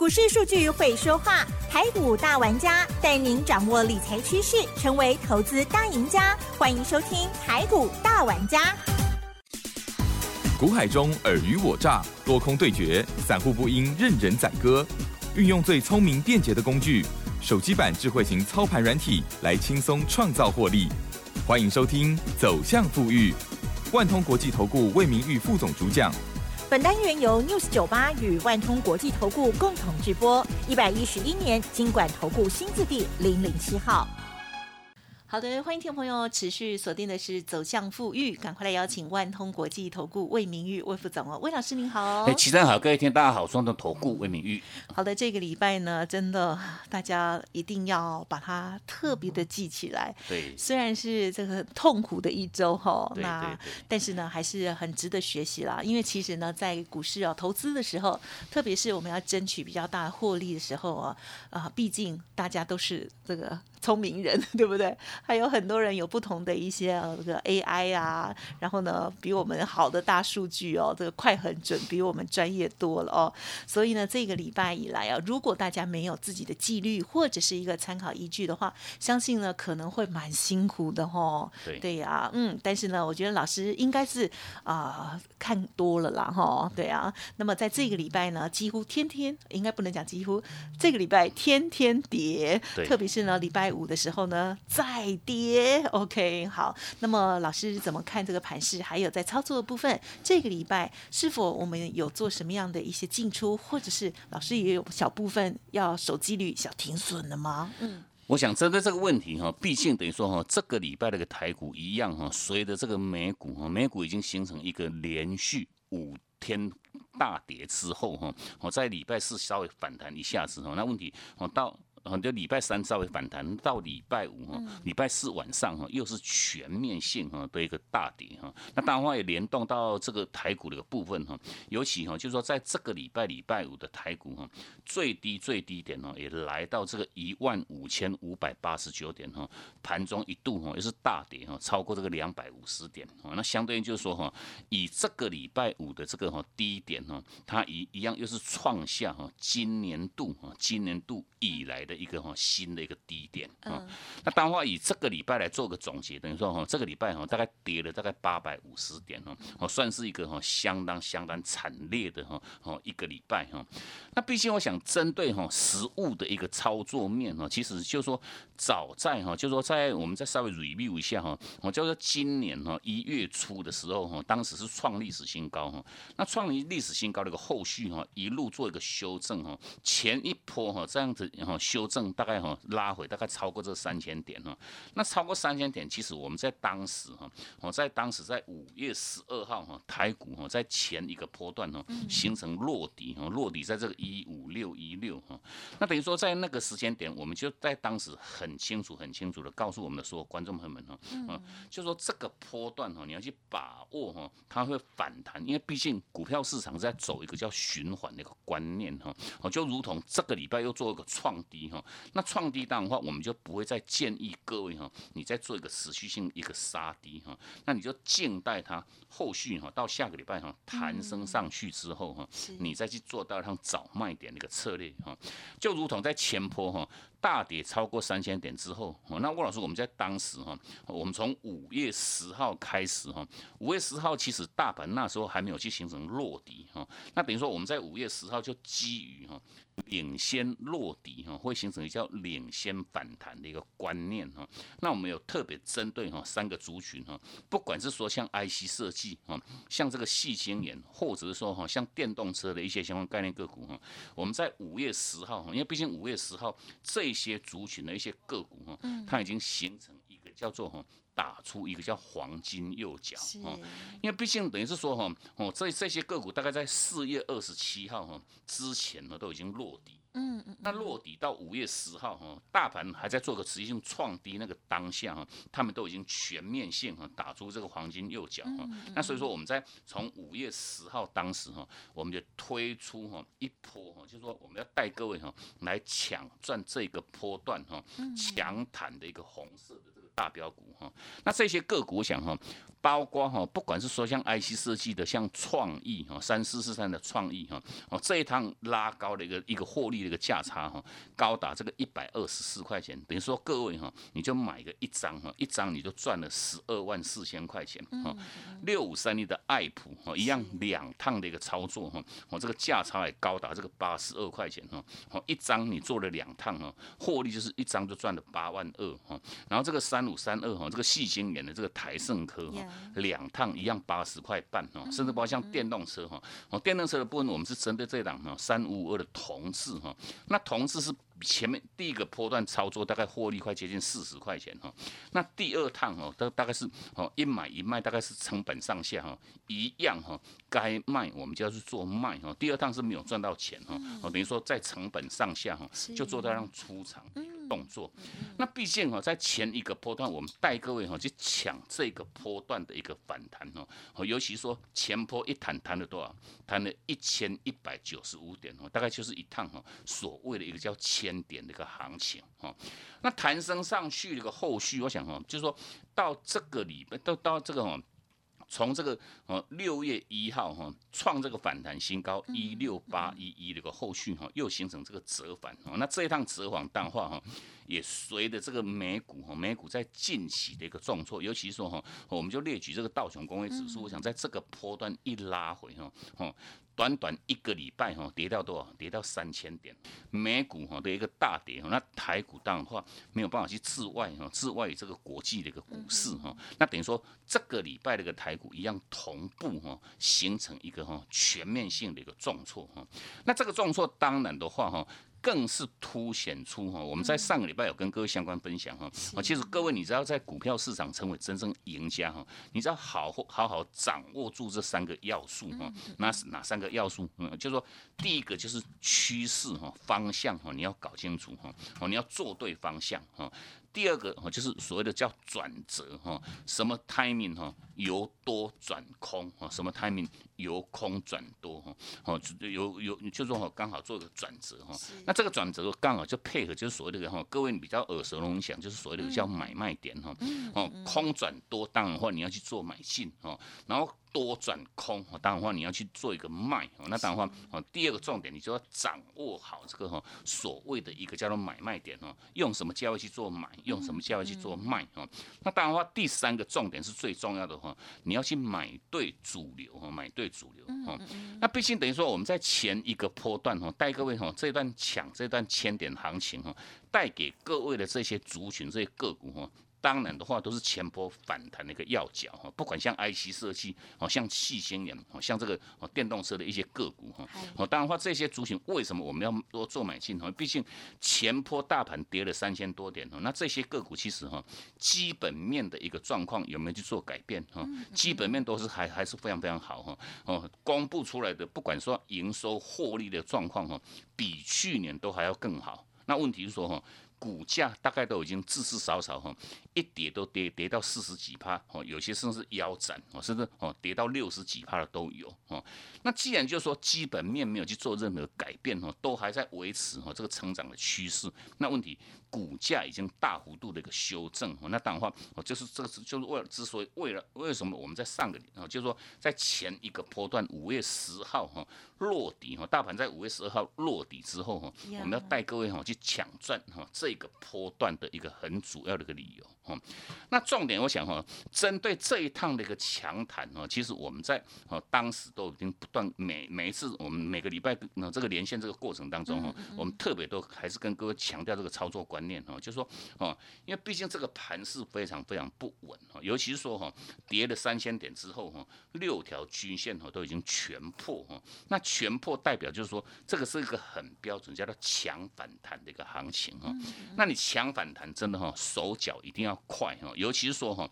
股市数据会说话，台股大玩家带您掌握理财趋势，成为投资大赢家。欢迎收听台股大玩家。股海中尔虞我诈，多空对决，散户不应任人宰割。运用最聪明便捷的工具——手机版智慧型操盘软体，来轻松创造获利。欢迎收听《走向富裕》，万通国际投顾魏明玉副总主讲。本单元由 News 酒吧与万通国际投顾共同直播，一百一十一年经管投顾新字第零零七号。好的，欢迎听众朋友持续锁定的是走向富裕，赶快来邀请万通国际投顾魏明玉魏副总哦，魏老师您好。哎，齐正好，各位听大家好，双通投顾魏明玉。好的，这个礼拜呢，真的大家一定要把它特别的记起来。对，虽然是这个痛苦的一周哈，那但是呢，还是很值得学习啦。因为其实呢，在股市啊投资的时候，特别是我们要争取比较大的获利的时候啊，啊，毕竟大家都是这个。聪明人，对不对？还有很多人有不同的一些呃这个 AI 啊，然后呢，比我们好的大数据哦，这个快很准，比我们专业多了哦。所以呢，这个礼拜以来啊，如果大家没有自己的纪律或者是一个参考依据的话，相信呢可能会蛮辛苦的哦。对对呀，嗯，但是呢，我觉得老师应该是啊看多了啦哈。对啊，那么在这个礼拜呢，几乎天天应该不能讲几乎，这个礼拜天天跌，特别是呢礼拜。五的时候呢，再跌，OK，好。那么老师怎么看这个盘势？还有在操作的部分，这个礼拜是否我们有做什么样的一些进出，或者是老师也有小部分要守纪律、小停损的吗？嗯，我想针对这个问题哈，毕竟等于说哈，这个礼拜那个台股一样哈，随着这个美股哈，美股已经形成一个连续五天大跌之后哈，我在礼拜四稍微反弹一下子哈，那问题我到。很多礼拜三稍微反弹，到礼拜五哈，礼拜四晚上哈，又是全面性哈的一个大跌哈。那当然话也联动到这个台股的一个部分哈，尤其哈，就是说在这个礼拜礼拜五的台股哈，最低最低点呢，也来到这个一万五千五百八十九点哈，盘中一度哈也是大跌哈，超过这个两百五十点哈。那相对于就是说哈，以这个礼拜五的这个哈低点哈，它一一样又是创下哈今年度哈今年度以来。的一个哈新的一个低点啊，那当话以这个礼拜来做个总结，等于说哈这个礼拜哈大概跌了大概八百五十点哦，哦算是一个哈相当相当惨烈的哈哦一个礼拜哈。那毕竟我想针对哈实物的一个操作面哈，其实就说早在哈就说在我们再稍微 review 一下哈，我就说今年哈一月初的时候哈，当时是创历史新高哈，那创历历史新高的一个后续哈一路做一个修正哈，前一波哈这样子然后修。修正大概哈拉回大概超过这三千点哈，那超过三千点，其实我们在当时哈，我在当时在五月十二号哈，台股哈在前一个波段哈形成落底哈，落底在这个一五六一六哈，那等于说在那个时间点，我们就在当时很清楚很清楚的告诉我们的所有观众朋友们哈，嗯，就说这个波段哈你要去把握哈，它会反弹，因为毕竟股票市场在走一个叫循环的一个观念哈，哦就如同这个礼拜又做一个创低。哈，那创低档的话，我们就不会再建议各位哈，你再做一个持续性一个杀低哈，那你就静待它后续哈，到下个礼拜哈弹升上去之后哈，你再去做到它早卖点的一个策略哈，就如同在前坡哈。大跌超过三千点之后，那郭老师，我们在当时哈，我们从五月十号开始哈，五月十号其实大盘那时候还没有去形成落底哈，那等于说我们在五月十号就基于哈领先落底哈，会形成一个叫领先反弹的一个观念哈，那我们有特别针对哈三个族群哈，不管是说像 IC 设计哈，像这个细晶圆，或者是说哈像电动车的一些相关概念个股哈，我们在五月十号哈，因为毕竟五月十号这一些族群的一些个股哈，它已经形成一个叫做哈打出一个叫黄金右脚哈，因为毕竟等于是说哈哦这这些个股大概在四月二十七号哈之前呢都已经落地。嗯嗯，那落底到五月十号哈，大盘还在做个持续性创低那个当下哈，他们都已经全面性哈打出这个黄金右脚哈。那所以说我们在从五月十号当时哈，我们就推出哈一波哈，就是说我们要带各位哈来抢赚这个波段哈强弹的一个红色的这个。大标股哈。那这些个股，我想哈。包括哈，不管是说像 IC 设计的，像创意哈，三四四三的创意哈，哦这一趟拉高的一个一个获利的一个价差哈，高达这个一百二十四块钱，等于说各位哈，你就买个一张哈，一张你就赚了十二万四千块钱哈。六五三一的爱普哈，一样两趟的一个操作哈，哦这个价差也高达这个八十二块钱哈，哦一张你做了两趟哈，获利就是一张就赚了八万二哈。然后这个三五三二哈，这个细晶圆的这个台盛科哈。两趟一样八十块半哦，甚至包括像电动车哈，哦电动车的部分我们是针对这档哈三五五二的同志哈，那同志是。前面第一个波段操作大概获利快接近四十块钱哈，那第二趟哦，大大概是哦一买一卖大概是成本上下哈一样哈，该卖我们就要去做卖哈。第二趟是没有赚到钱哈，哦等于说在成本上下哈就做到让出场动作。那毕竟哈在前一个波段我们带各位哈去抢这个波段的一个反弹哦，尤其说前波一弹弹了多少？弹了一千一百九十五点哦，大概就是一趟哈所谓的一个叫千。点的一个行情哈，那弹升上去这个后续，我想哈，就是说到这个礼拜，到到这个哈，从这个呃六月一号哈创这个反弹新高一六八一一这个后续哈，又形成这个折返哦，那这一趟折返淡化哈，也随着这个美股哈，美股在近期的一个重挫，尤其是说哈，我们就列举这个道琼工业指数，我想在这个波段一拉回哈，哦。短短一个礼拜哈，跌到多少？跌到三千点，美股哈的一个大跌哈，那台股当然话没有办法去置外哈，置外这个国际的一个股市哈，那等于说这个礼拜的一个台股一样同步哈，形成一个哈全面性的一个重挫哈，那这个重挫当然的话哈。更是凸显出哈，我们在上个礼拜有跟各位相关分享哈，啊，其实各位你知道在股票市场成为真正赢家哈，你知道好好好掌握住这三个要素哈，那是哪三个要素？嗯，就是说第一个就是趋势哈，方向哈，你要搞清楚哈，哦，你要做对方向哈。第二个哈，就是所谓的叫转折哈，什么 timing 哈，由多转空哈，什么 timing 由空转多哈，哦，有有就说哈，刚好做一个转折哈，那这个转折刚好就配合就是所谓的哈，各位比较耳熟能详，就是所谓的叫买卖点哈，哦，空转多当然话你要去做买进哈，然后。多转空，当然话你要去做一个卖，那当然话，哦，第二个重点你就要掌握好这个哈所谓的一个叫做买卖点哦，用什么价位去做买，用什么价位去做卖哦。那当然话，第三个重点是最重要的哈，你要去买对主流哈，买对主流哦。那毕竟等于说我们在前一个波段哈，带各位哈这段抢这段千点行情哈，带给各位的这些族群这些个股哈。当然的话，都是前波反弹的一个要角哈，不管像 IC 设计哦，像细星眼哦，像这个哦电动车的一些个股哈，哦当然话这些族群为什么我们要多做买进哈？毕竟前波大盘跌了三千多点哦，那这些个股其实哈基本面的一个状况有没有去做改变哈？基本面都是还还是非常非常好哈哦，公布出来的不管说营收获利的状况哈，比去年都还要更好。那问题是说哈。股价大概都已经至至少少哈，一跌都跌跌到四十几趴哦，有些甚至腰斩哦，甚至哦跌到六十几趴的都有哦。那既然就是说基本面没有去做任何改变哦，都还在维持哦这个成长的趋势，那问题股价已经大幅度的一个修正哦，那当然话哦就是这个是就是为了之所以为了为什么我们在上个哦就是说在前一个波段五月十号哈落底哈，大盘在五月十二号落底之后哈，我们要带各位哈去抢赚哈这。个波段的一个很主要的一个理由，哈，那重点我想哈，针对这一趟的一个强谈哦，其实我们在哦当时都已经不断每每一次我们每个礼拜呢这个连线这个过程当中哈，我们特别都还是跟各位强调这个操作观念哦，就是说哦，因为毕竟这个盘是非常非常不稳哦，尤其是说哈跌了三千点之后哈，六条均线哈都已经全破哈，那全破代表就是说这个是一个很标准叫做强反弹的一个行情哈。那你强反弹真的哈，手脚一定要快哈，尤其是说哈，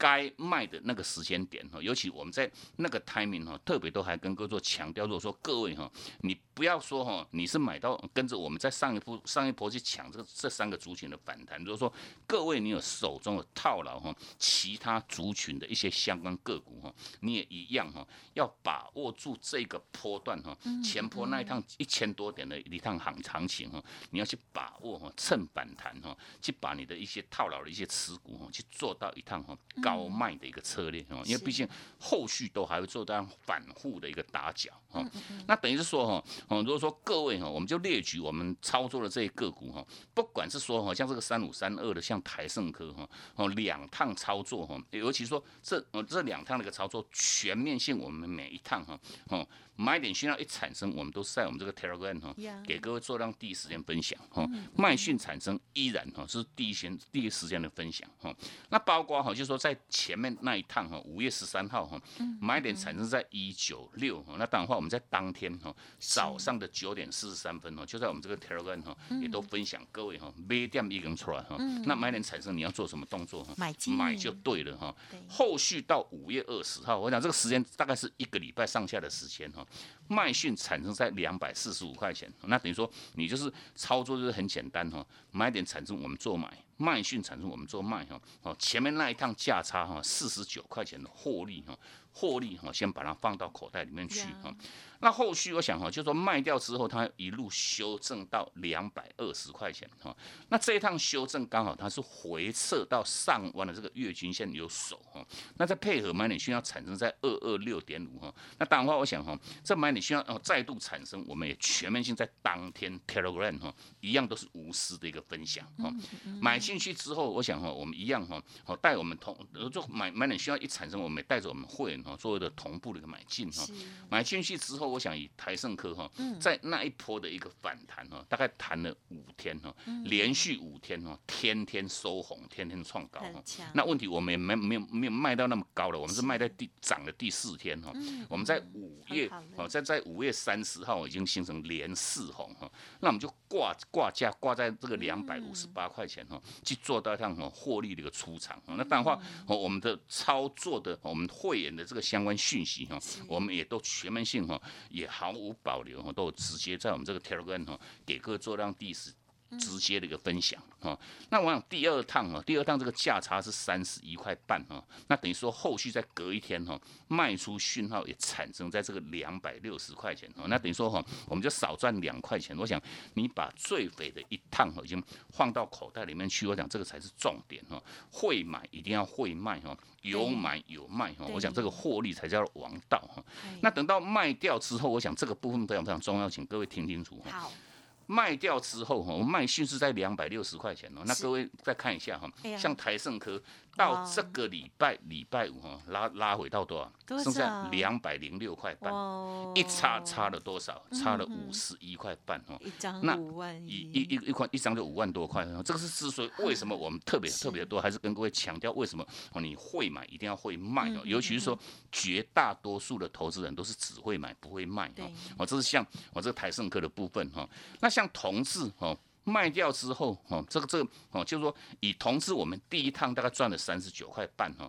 该卖的那个时间点哈，尤其我们在那个 timing 哈，特别都还跟各位做强调，如果说各位哈，你不要说哈，你是买到跟着我们在上一波上一波去抢这这三个族群的反弹，如果说各位你有手中的套牢哈，其他族群的一些相关个股哈，你也一样哈，要把握住这个波段哈，前坡那一趟一千多点的一趟行行情哈，你要去把握哈，趁反弹哈，去把你的一些套牢的一些持股哈，去做到一趟哈。高卖的一个策略哦，因为毕竟后续都还会做到反复的一个打脚哈。那等于是说哈，哦，如果说各位哈，我们就列举我们操作的这些个股哈，不管是说哈，像这个三五三二的，像台盛科哈，哦，两趟操作哈，尤其说这哦这两趟的一个操作全面性，我们每一趟哈，哦。买点讯号一产生，我们都是在我们这个 Telegram 哈，给各位做让第一时间分享哈。卖讯产生依然哈是第一先第一时间的分享哈。那包括哈，就是说在前面那一趟哈，五月十三号哈，买点产生在一九六哈。那当然话，我们在当天哈早上的九点四十三分哈，就在我们这个 Telegram 哈，也都分享各位哈，买点一根出来哈。那买点产生你要做什么动作哈？买买就对了哈。后续到五月二十号，我想这个时间大概是一个礼拜上下的时间哈。卖讯产生在两百四十五块钱，那等于说你就是操作就是很简单哈，买点产生我们做买，卖讯产生我们做卖哈，哦前面那一趟价差哈四十九块钱的获利哈，获利哈先把它放到口袋里面去哈。那后续我想哈，就说卖掉之后，它一路修正到两百二十块钱哈。那这一趟修正刚好它是回撤到上弯的这个月均线有手哈。那再配合买点需要产生在二二六点五哈。那当然话，我想哈，这买点需要哦再度产生，我们也全面性在当天 Telegram 哈，一样都是无私的一个分享哈。买进去之后，我想哈，我们一样哈，好带我们同就买买点需要一产生，我们带着我们会员哈，作为的同步的一个买进哈。买进去之后。我想以台盛科哈，在那一波的一个反弹哈，大概弹了五天哈，连续五天哈，天天收红，天天创高哈。那问题我们也没没有没有卖到那么高了，我们是卖在第涨的第四天哈。我们在五月哦，在在五月三十号已经形成连四红哈，那我们就挂挂价挂在这个两百五十八块钱哈，去做到一趟获利的一个出场。那当然话，我们的操作的我们会员的这个相关讯息哈，我们也都全面性哈。也毫无保留哈，都直接在我们这个 Telegram 哈，给各位做让第十。直接的一个分享哈，那我想第二趟哈，第二趟这个价差是三十一块半哈，那等于说后续再隔一天哈，卖出讯号也产生在这个两百六十块钱哈，那等于说哈，我们就少赚两块钱。我想你把最肥的一趟哈，已经放到口袋里面去，我想这个才是重点哈。会买一定要会卖哈，有买有卖哈，我想这个获利才叫王道哈。那等到卖掉之后，我想这个部分非常非常重要，请各位听清楚哈。卖掉之后哈，我们卖讯是在两百六十块钱哦。那各位再看一下哈，像台盛科。到这个礼拜礼拜五哈，拉拉回到多少？剩下两百零六块半，一差差了多少？差了五十一块半哦。一张五万一，一一一块一张就五万多块。这个是之所以为什么我们特别特别多，还是跟各位强调为什么哦？你会买一定要会卖哦，尤其是说绝大多数的投资人都是只会买不会卖哦。哦，这是像我这个台盛科的部分哈。那像同志哦。卖掉之后，哦，这个这个哦，就是说以同志，我们第一趟大概赚了三十九块半，哈。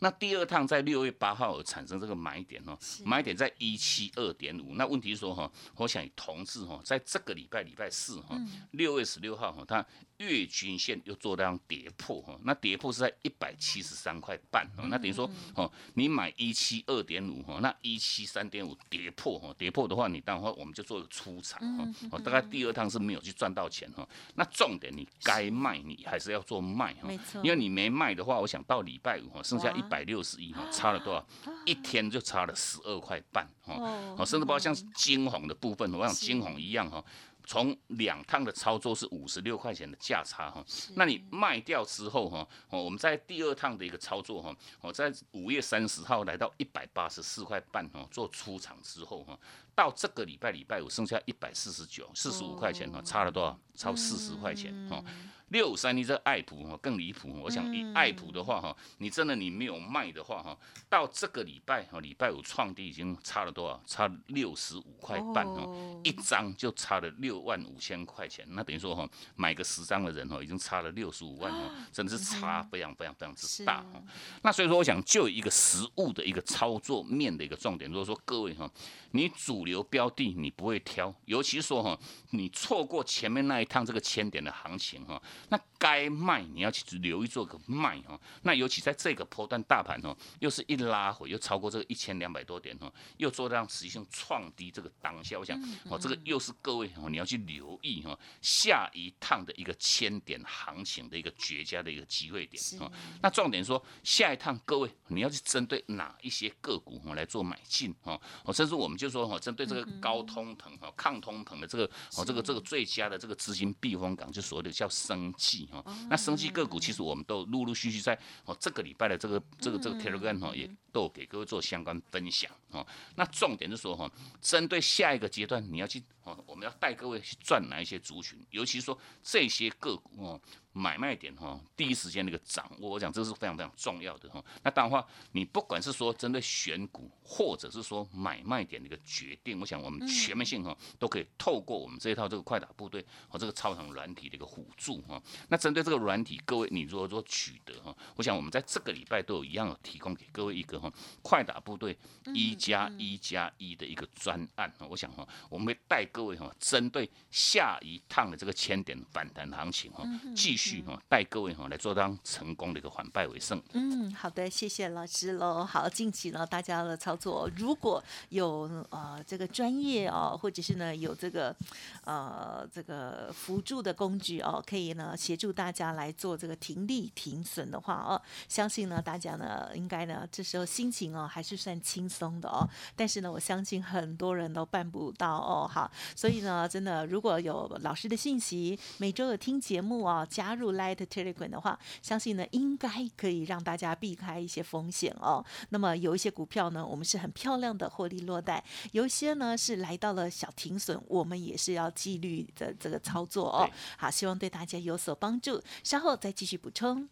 那第二趟在六月八号产生这个买点哦，买点在一七二点五。那问题是说哈，我想以同志哈，在这个礼拜礼拜四哈，六月十六号哈，它。月均线又做这样跌破哈，那跌破是在一百七十三块半哦，那等于说哦，你买一七二点五哈，那一七三点五跌破哈，跌破的话，你当然我们就做出场哈，哦，大概第二趟是没有去赚到钱哈，那重点你该卖你还是要做卖哈，因为你没卖的话，我想到礼拜五哈，剩下一百六十一哈，差了多少？一天就差了十二块半哈，哦，甚至包括像金红的部分，我想金红一样哈。从两趟的操作是五十六块钱的价差哈，那你卖掉之后哈，哦，我们在第二趟的一个操作哈，我在五月三十号来到一百八十四块半哈，做出场之后哈，到这个礼拜礼拜五剩下一百四十九，四十五块钱哈，差了多少？超四十块钱哈。六五三一这爱普哈更离谱，我想以爱普的话哈，你真的你没有卖的话哈，到这个礼拜哈，礼拜五创低已经差了多少？差六十五块半哈，一张就差了六万五千块钱，那等于说哈，买个十张的人哈，已经差了六十五万哈，真的是差非常非常非常之大哈。那所以说，我想就一个实物的一个操作面的一个重点，如果说各位哈，你主流标的你不会挑，尤其说哈，你错过前面那一趟这个千点的行情哈。那该卖你要去留意做个卖哦，那尤其在这个波段大盘哦，又是一拉回又超过这个一千两百多点哦，又做这样实际性创低这个当下，我想哦，这个又是各位哦你要去留意哦，下一趟的一个千点行情的一个绝佳的一个机会点哦。那重点说下一趟各位你要去针对哪一些个股哦来做买进哦，哦甚至我们就说哦针对这个高通膨哦抗通膨的这个哦这个这个最佳的这个资金避风港，就所谓的叫生计。哦，那生计个股其实我们都陆陆续续在哦这个礼拜的这个这个这个 Telegram 哈也都给各位做相关分享哦。那重点是说哈，针对下一个阶段你要去哦，我们要带各位去赚哪一些族群，尤其说这些个股哦。买卖点哈，第一时间的一个掌握，我讲这是非常非常重要的哈。那当然话，你不管是说针对选股，或者是说买卖点的一个决定，我想我们全面性哈，都可以透过我们这一套这个快打部队和这个超长软体的一个辅助哈。那针对这个软体，各位你如果说取得哈，我想我们在这个礼拜都有一样提供给各位一个哈快打部队一加一加一的一个专案哈。我想哈，我们会带各位哈，针对下一趟的这个千点反弹行情哈，继续哈带各位哈来做当成功的一个反败为胜。嗯，好的，谢谢老师喽。好，近期呢大家的操作，如果有呃这个专业哦，或者是呢有这个呃这个辅助的工具哦，可以呢协助大家来做这个停利停损的话哦，相信呢大家呢应该呢这时候心情哦还是算轻松的哦。但是呢我相信很多人都办不到哦。好，所以呢真的如果有老师的信息，每周有听节目哦，加。加入 Light Telegram 的话，相信呢应该可以让大家避开一些风险哦。那么有一些股票呢，我们是很漂亮的获利落袋；有一些呢是来到了小停损，我们也是要纪律的这个操作哦。好，希望对大家有所帮助。稍后再继续补充。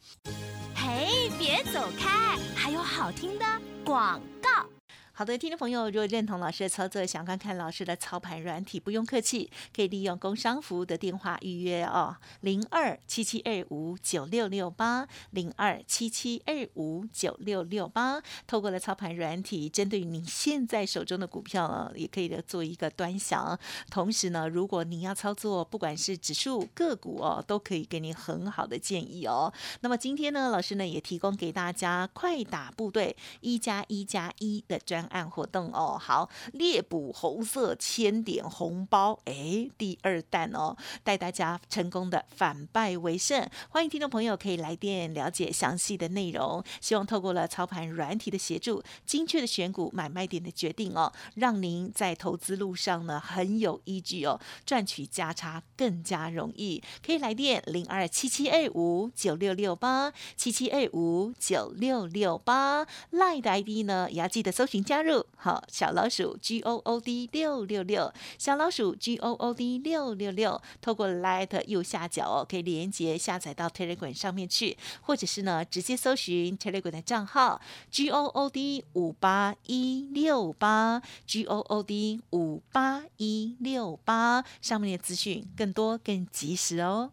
嘿，别走开，还有好听的广告。好的，听众朋友，如果认同老师的操作，想看看老师的操盘软体，不用客气，可以利用工商服务的电话预约哦，零二七七二五九六六八，零二七七二五九六六八。透过了操盘软体，针对你现在手中的股票呢，也可以做一个端详。同时呢，如果你要操作，不管是指数个股哦，都可以给你很好的建议哦。那么今天呢，老师呢也提供给大家快打部队一加一加一的专。案活动哦，好猎捕红色千点红包，哎，第二弹哦，带大家成功的反败为胜。欢迎听众朋友可以来电了解详细的内容。希望透过了操盘软体的协助，精确的选股买卖点的决定哦，让您在投资路上呢很有依据哦，赚取价差更加容易。可以来电零二七七二五九六六八七七二五九六六八，Line 的 ID 呢也要记得搜寻加。加入好小老鼠 G O O D 六六六小老鼠 G O O D 六六六，透过 Light 右下角哦，可以连接下载到 Telegram 上面去，或者是呢直接搜寻 Telegram 的账号 G O O D 五八一六八 G O O D 五八一六八，上面的资讯更多更及时哦。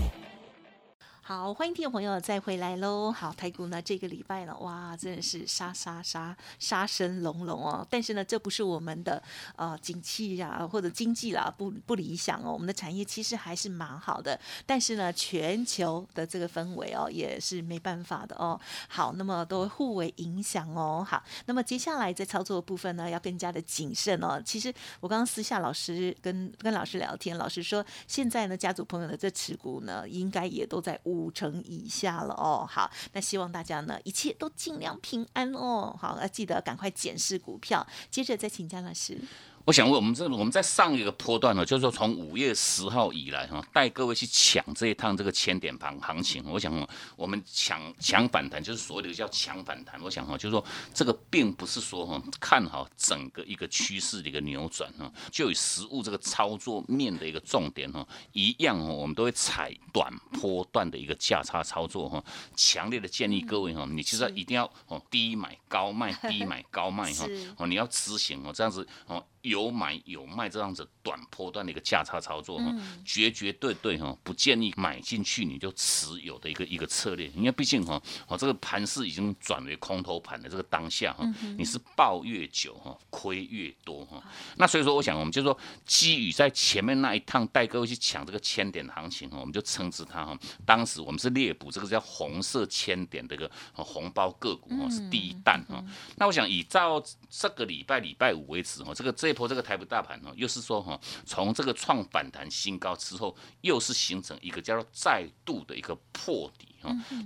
好，欢迎听众朋友再回来喽。好，台股呢这个礼拜呢，哇，真的是杀杀杀，杀声隆隆哦。但是呢，这不是我们的呃景气呀或者经济啦不不理想哦。我们的产业其实还是蛮好的，但是呢，全球的这个氛围哦也是没办法的哦。好，那么都互为影响哦。好，那么接下来在操作的部分呢，要更加的谨慎哦。其实我刚刚私下老师跟跟老师聊天，老师说现在呢，家族朋友的这持股呢，应该也都在。五五成以下了哦，好，那希望大家呢一切都尽量平安哦，好，要记得赶快检视股票，接着再请江老师。我想问我们这我们在上一个波段呢，就是说从五月十号以来哈，带各位去抢这一趟这个千点盘行情。我想我们抢抢反弹，就是所谓的叫抢反弹。我想哈，就是说这个并不是说哈看好整个一个趋势的一个扭转哈，就以实物这个操作面的一个重点哈，一样哈，我们都会踩短波段的一个价差操作哈。强烈的建议各位哈，你其实一定要哦低买高卖，低买高卖哈，哦你要执行哦这样子哦。有买有卖这样子短波段的一个价差操作哈，绝绝对对哈，不建议买进去你就持有的一个一个策略，因为毕竟哈，哦这个盘势已经转为空头盘的这个当下哈，你是抱越久哈，亏越多哈。那所以说，我想我们就说，基于在前面那一趟带各位去抢这个千点行情哈，我们就称之它哈，当时我们是猎捕这个叫红色千点的一个红包个股哈，是第一弹哈。那我想以照这个礼拜礼拜五为止哈，这个这。一波这个台北大盘哦，又是说哈，从这个创反弹新高之后，又是形成一个叫做再度的一个破底。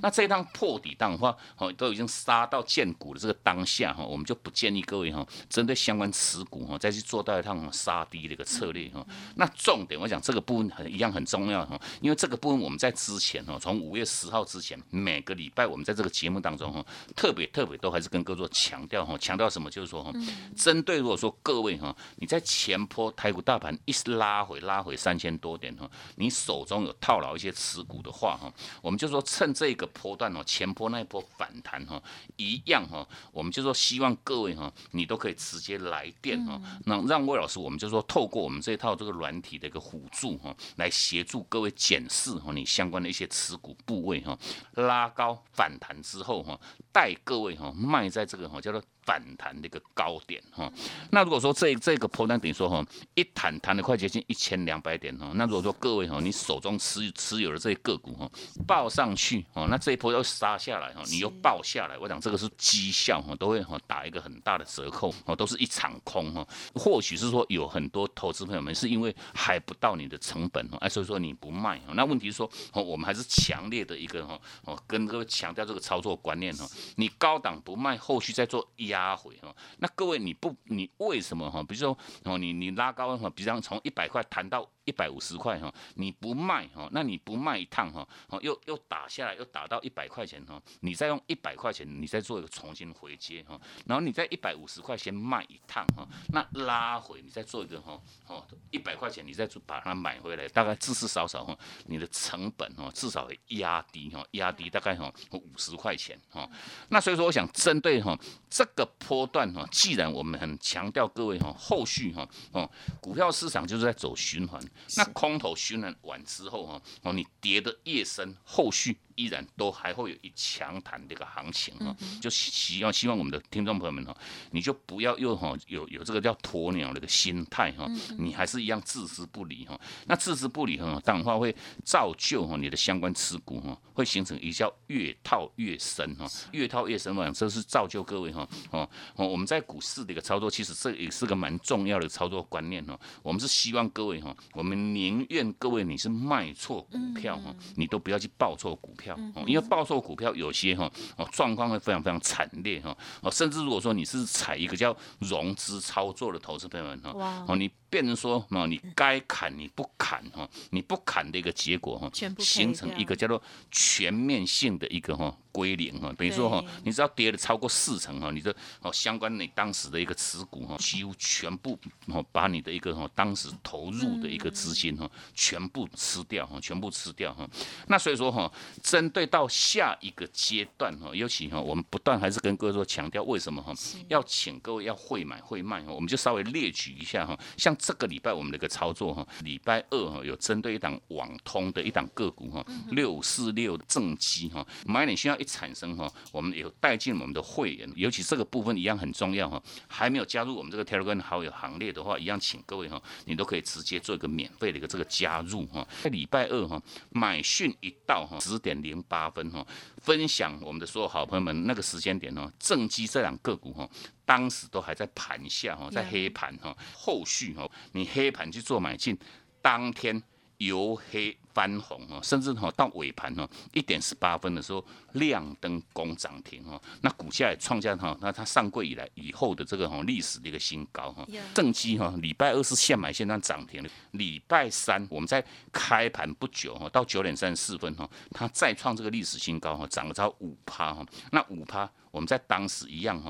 那这一趟破底档的话，哦，都已经杀到见股的这个当下哈，我们就不建议各位哈，针对相关持股哈，再去做到一趟杀低的一个策略哈。那重点我讲这个部分很一样很重要哈，因为这个部分我们在之前哈，从五月十号之前，每个礼拜我们在这个节目当中哈，特别特别都还是跟各位做强调哈，强调什么？就是说哈，针对如果说各位哈，你在前坡台股大盘一直拉回拉回三千多点哈，你手中有套牢一些持股的话哈，我们就说趁。这个波段哦，前波那一波反弹哈，一样哈，我们就说希望各位哈，你都可以直接来电哈，那让魏老师，我们就说透过我们这套这个软体的一个辅助哈，来协助各位检视哈你相关的一些持股部位哈，拉高反弹之后哈，带各位哈卖在这个哈叫做。反弹的一个高点哈，那如果说这这个波段等于说哈，一弹弹的快接近一千两百点哈，那如果说各位哈，你手中持持有的这些个股哈，报上去哦，那这一波要杀下来哈，你又报下来，我想这个是绩效哈，都会哈打一个很大的折扣哦，都是一场空哈。或许是说有很多投资朋友们是因为还不到你的成本哦，哎，所以说你不卖哦，那问题是说哦，我们还是强烈的一个哈哦，跟各位强调这个操作观念哈，你高档不卖，后续再做压。压回哈，那各位你不你为什么哈？比如说哦，你你拉高的话，比方从一百块谈到。一百五十块哈，你不卖哈，那你不卖一趟哈，哦又又打下来，又打到一百块钱哈，你再用一百块钱，你再做一个重新回接哈，然后你在一百五十块钱卖一趟哈，那拉回你再做一个哈，哦一百块钱你再把它买回来，大概至至少少哈，你的成本哈至少压低哈，压低大概哈五十块钱哈，那所以说我想针对哈这个波段哈，既然我们很强调各位哈，后续哈哦股票市场就是在走循环。那空头训练完之后哈，哦，你跌的越深，后续。依然都还会有一强弹的一个行情哈，就希望希望我们的听众朋友们哈，你就不要又哈有有这个叫鸵鸟的一个心态哈，你还是一样置之不理哈。那置之不理哈，当然话会造就哈你的相关持股哈，会形成一叫越套越深哈，越套越深嘛，这是造就各位哈哦哦，我们在股市的一个操作，其实这也是个蛮重要的操作观念哦。我们是希望各位哈，我们宁愿各位你是卖错股票哈，你都不要去报错股票。票，因为报售股票有些哈哦状况会非常非常惨烈哈哦，甚至如果说你是采一个叫融资操作的投资朋友们哈哦，你变成说哦你该砍你不砍哈，你不砍的一个结果哈，形成一个叫做全面性的一个哈。归零哈，等于说哈，你只要跌了超过四成哈，你的哦相关你当时的一个持股哈，几乎全部哦把你的一个哈当时投入的一个资金哈全部吃掉哈，全部吃掉哈。那所以说哈，针对到下一个阶段哈，尤其哈我们不断还是跟各位说强调为什么哈要请各位要会买会卖哈，我们就稍微列举一下哈，像这个礼拜我们的一个操作哈，礼拜二哈有针对一档网通的一档个股哈，六四六正机哈，买点需要一产生哈，我们有带进我们的会员，尤其这个部分一样很重要哈，还没有加入我们这个 Telegram 好友行列的话，一样请各位哈，你都可以直接做一个免费的一个这个加入哈，在礼拜二哈买讯一到哈十点零八分哈，分享我们的所有好朋友们那个时间点哈，正机这两个股哈。当时都还在盘下哈，在黑盘哈，后续哈，你黑盘去做买进，当天由黑翻红哈，甚至哈到尾盘哈一点十八分的时候亮灯攻涨停哈，那股价也创下哈那它上柜以来以后的这个哈历史的一个新高哈正机哈礼拜二是现买现涨涨停的，礼拜三我们在开盘不久哈到九点三十四分哈，它再创这个历史新高哈，涨了超五趴哈，那五趴。我们在当时一样哈，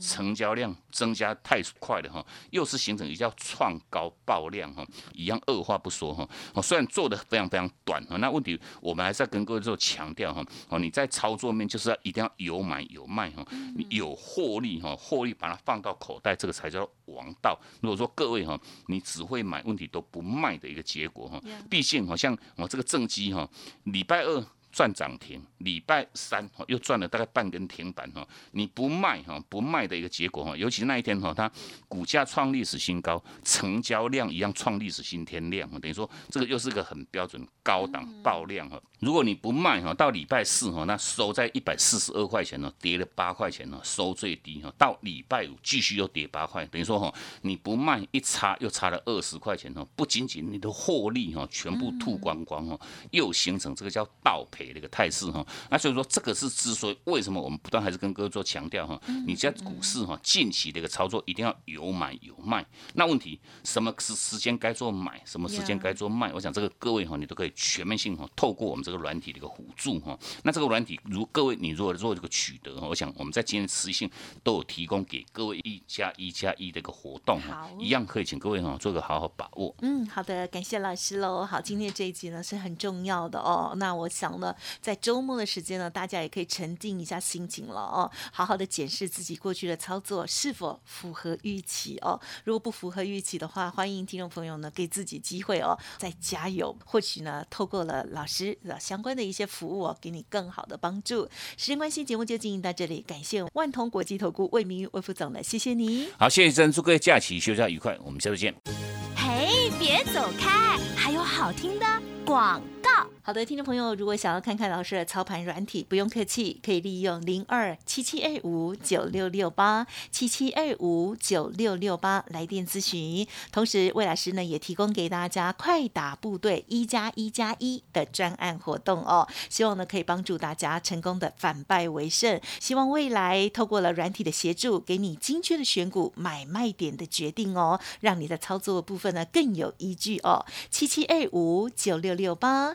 成交量增加太快了哈，又是形成一叫创高爆量哈，一样二话不说哈，哦虽然做的非常非常短哈，那问题我们还是要跟各位做强调哈，哦你在操作面就是要一定要有买有卖哈，你有获利哈，获利把它放到口袋，这个才叫王道。如果说各位哈，你只会买，问题都不卖的一个结果哈，毕竟好像我这个正机哈，礼拜二。赚涨停，礼拜三哈又赚了大概半根停板哈，你不卖哈不卖的一个结果哈，尤其那一天哈它股价创历史新高，成交量一样创历史新天量，等于说这个又是个很标准高档爆量哈。如果你不卖哈，到礼拜四哈那收在一百四十二块钱呢，跌了八块钱呢，收最低哈，到礼拜五继续又跌八块，等于说哈你不卖一差又差了二十块钱哦，不仅仅你的获利哈全部吐光光哦，又形成这个叫倒赔。的一个态势哈，那所以说这个是之所以为什么我们不断还是跟各位做强调哈，你在股市哈近期的一个操作一定要有买有卖。那问题什么时时间该做买，什么时间该做卖？我想这个各位哈你都可以全面性哈透过我们这个软体的一个辅助哈。那这个软体如各位你如果做这个取得哈，我想我们在今天持续性都有提供给各位一加一加一的一个活动哈，一样可以请各位哈做个好好把握。嗯，好的，感谢老师喽。好，今天这一集呢是很重要的哦。那我想呢。在周末的时间呢，大家也可以沉静一下心情了哦，好好的检视自己过去的操作是否符合预期哦。如果不符合预期的话，欢迎听众朋友呢给自己机会哦，再加油。或许呢，透过了老师的相关的一些服务哦，给你更好的帮助。时间关系，节目就进行到这里，感谢万通国际投顾魏明玉魏副总的，谢谢你。好，谢谢珍，祝各位假期休假愉快，我们下次见。嘿，别走开，还有好听的广好的，听众朋友，如果想要看看老师的操盘软体，不用客气，可以利用零二七七二五九六六八七七二五九六六八来电咨询。同时，魏老师呢也提供给大家快打部队一加一加一的专案活动哦，希望呢可以帮助大家成功的反败为胜。希望未来透过了软体的协助，给你精确的选股买卖点的决定哦，让你的操作部分呢更有依据哦。七七二五九六六八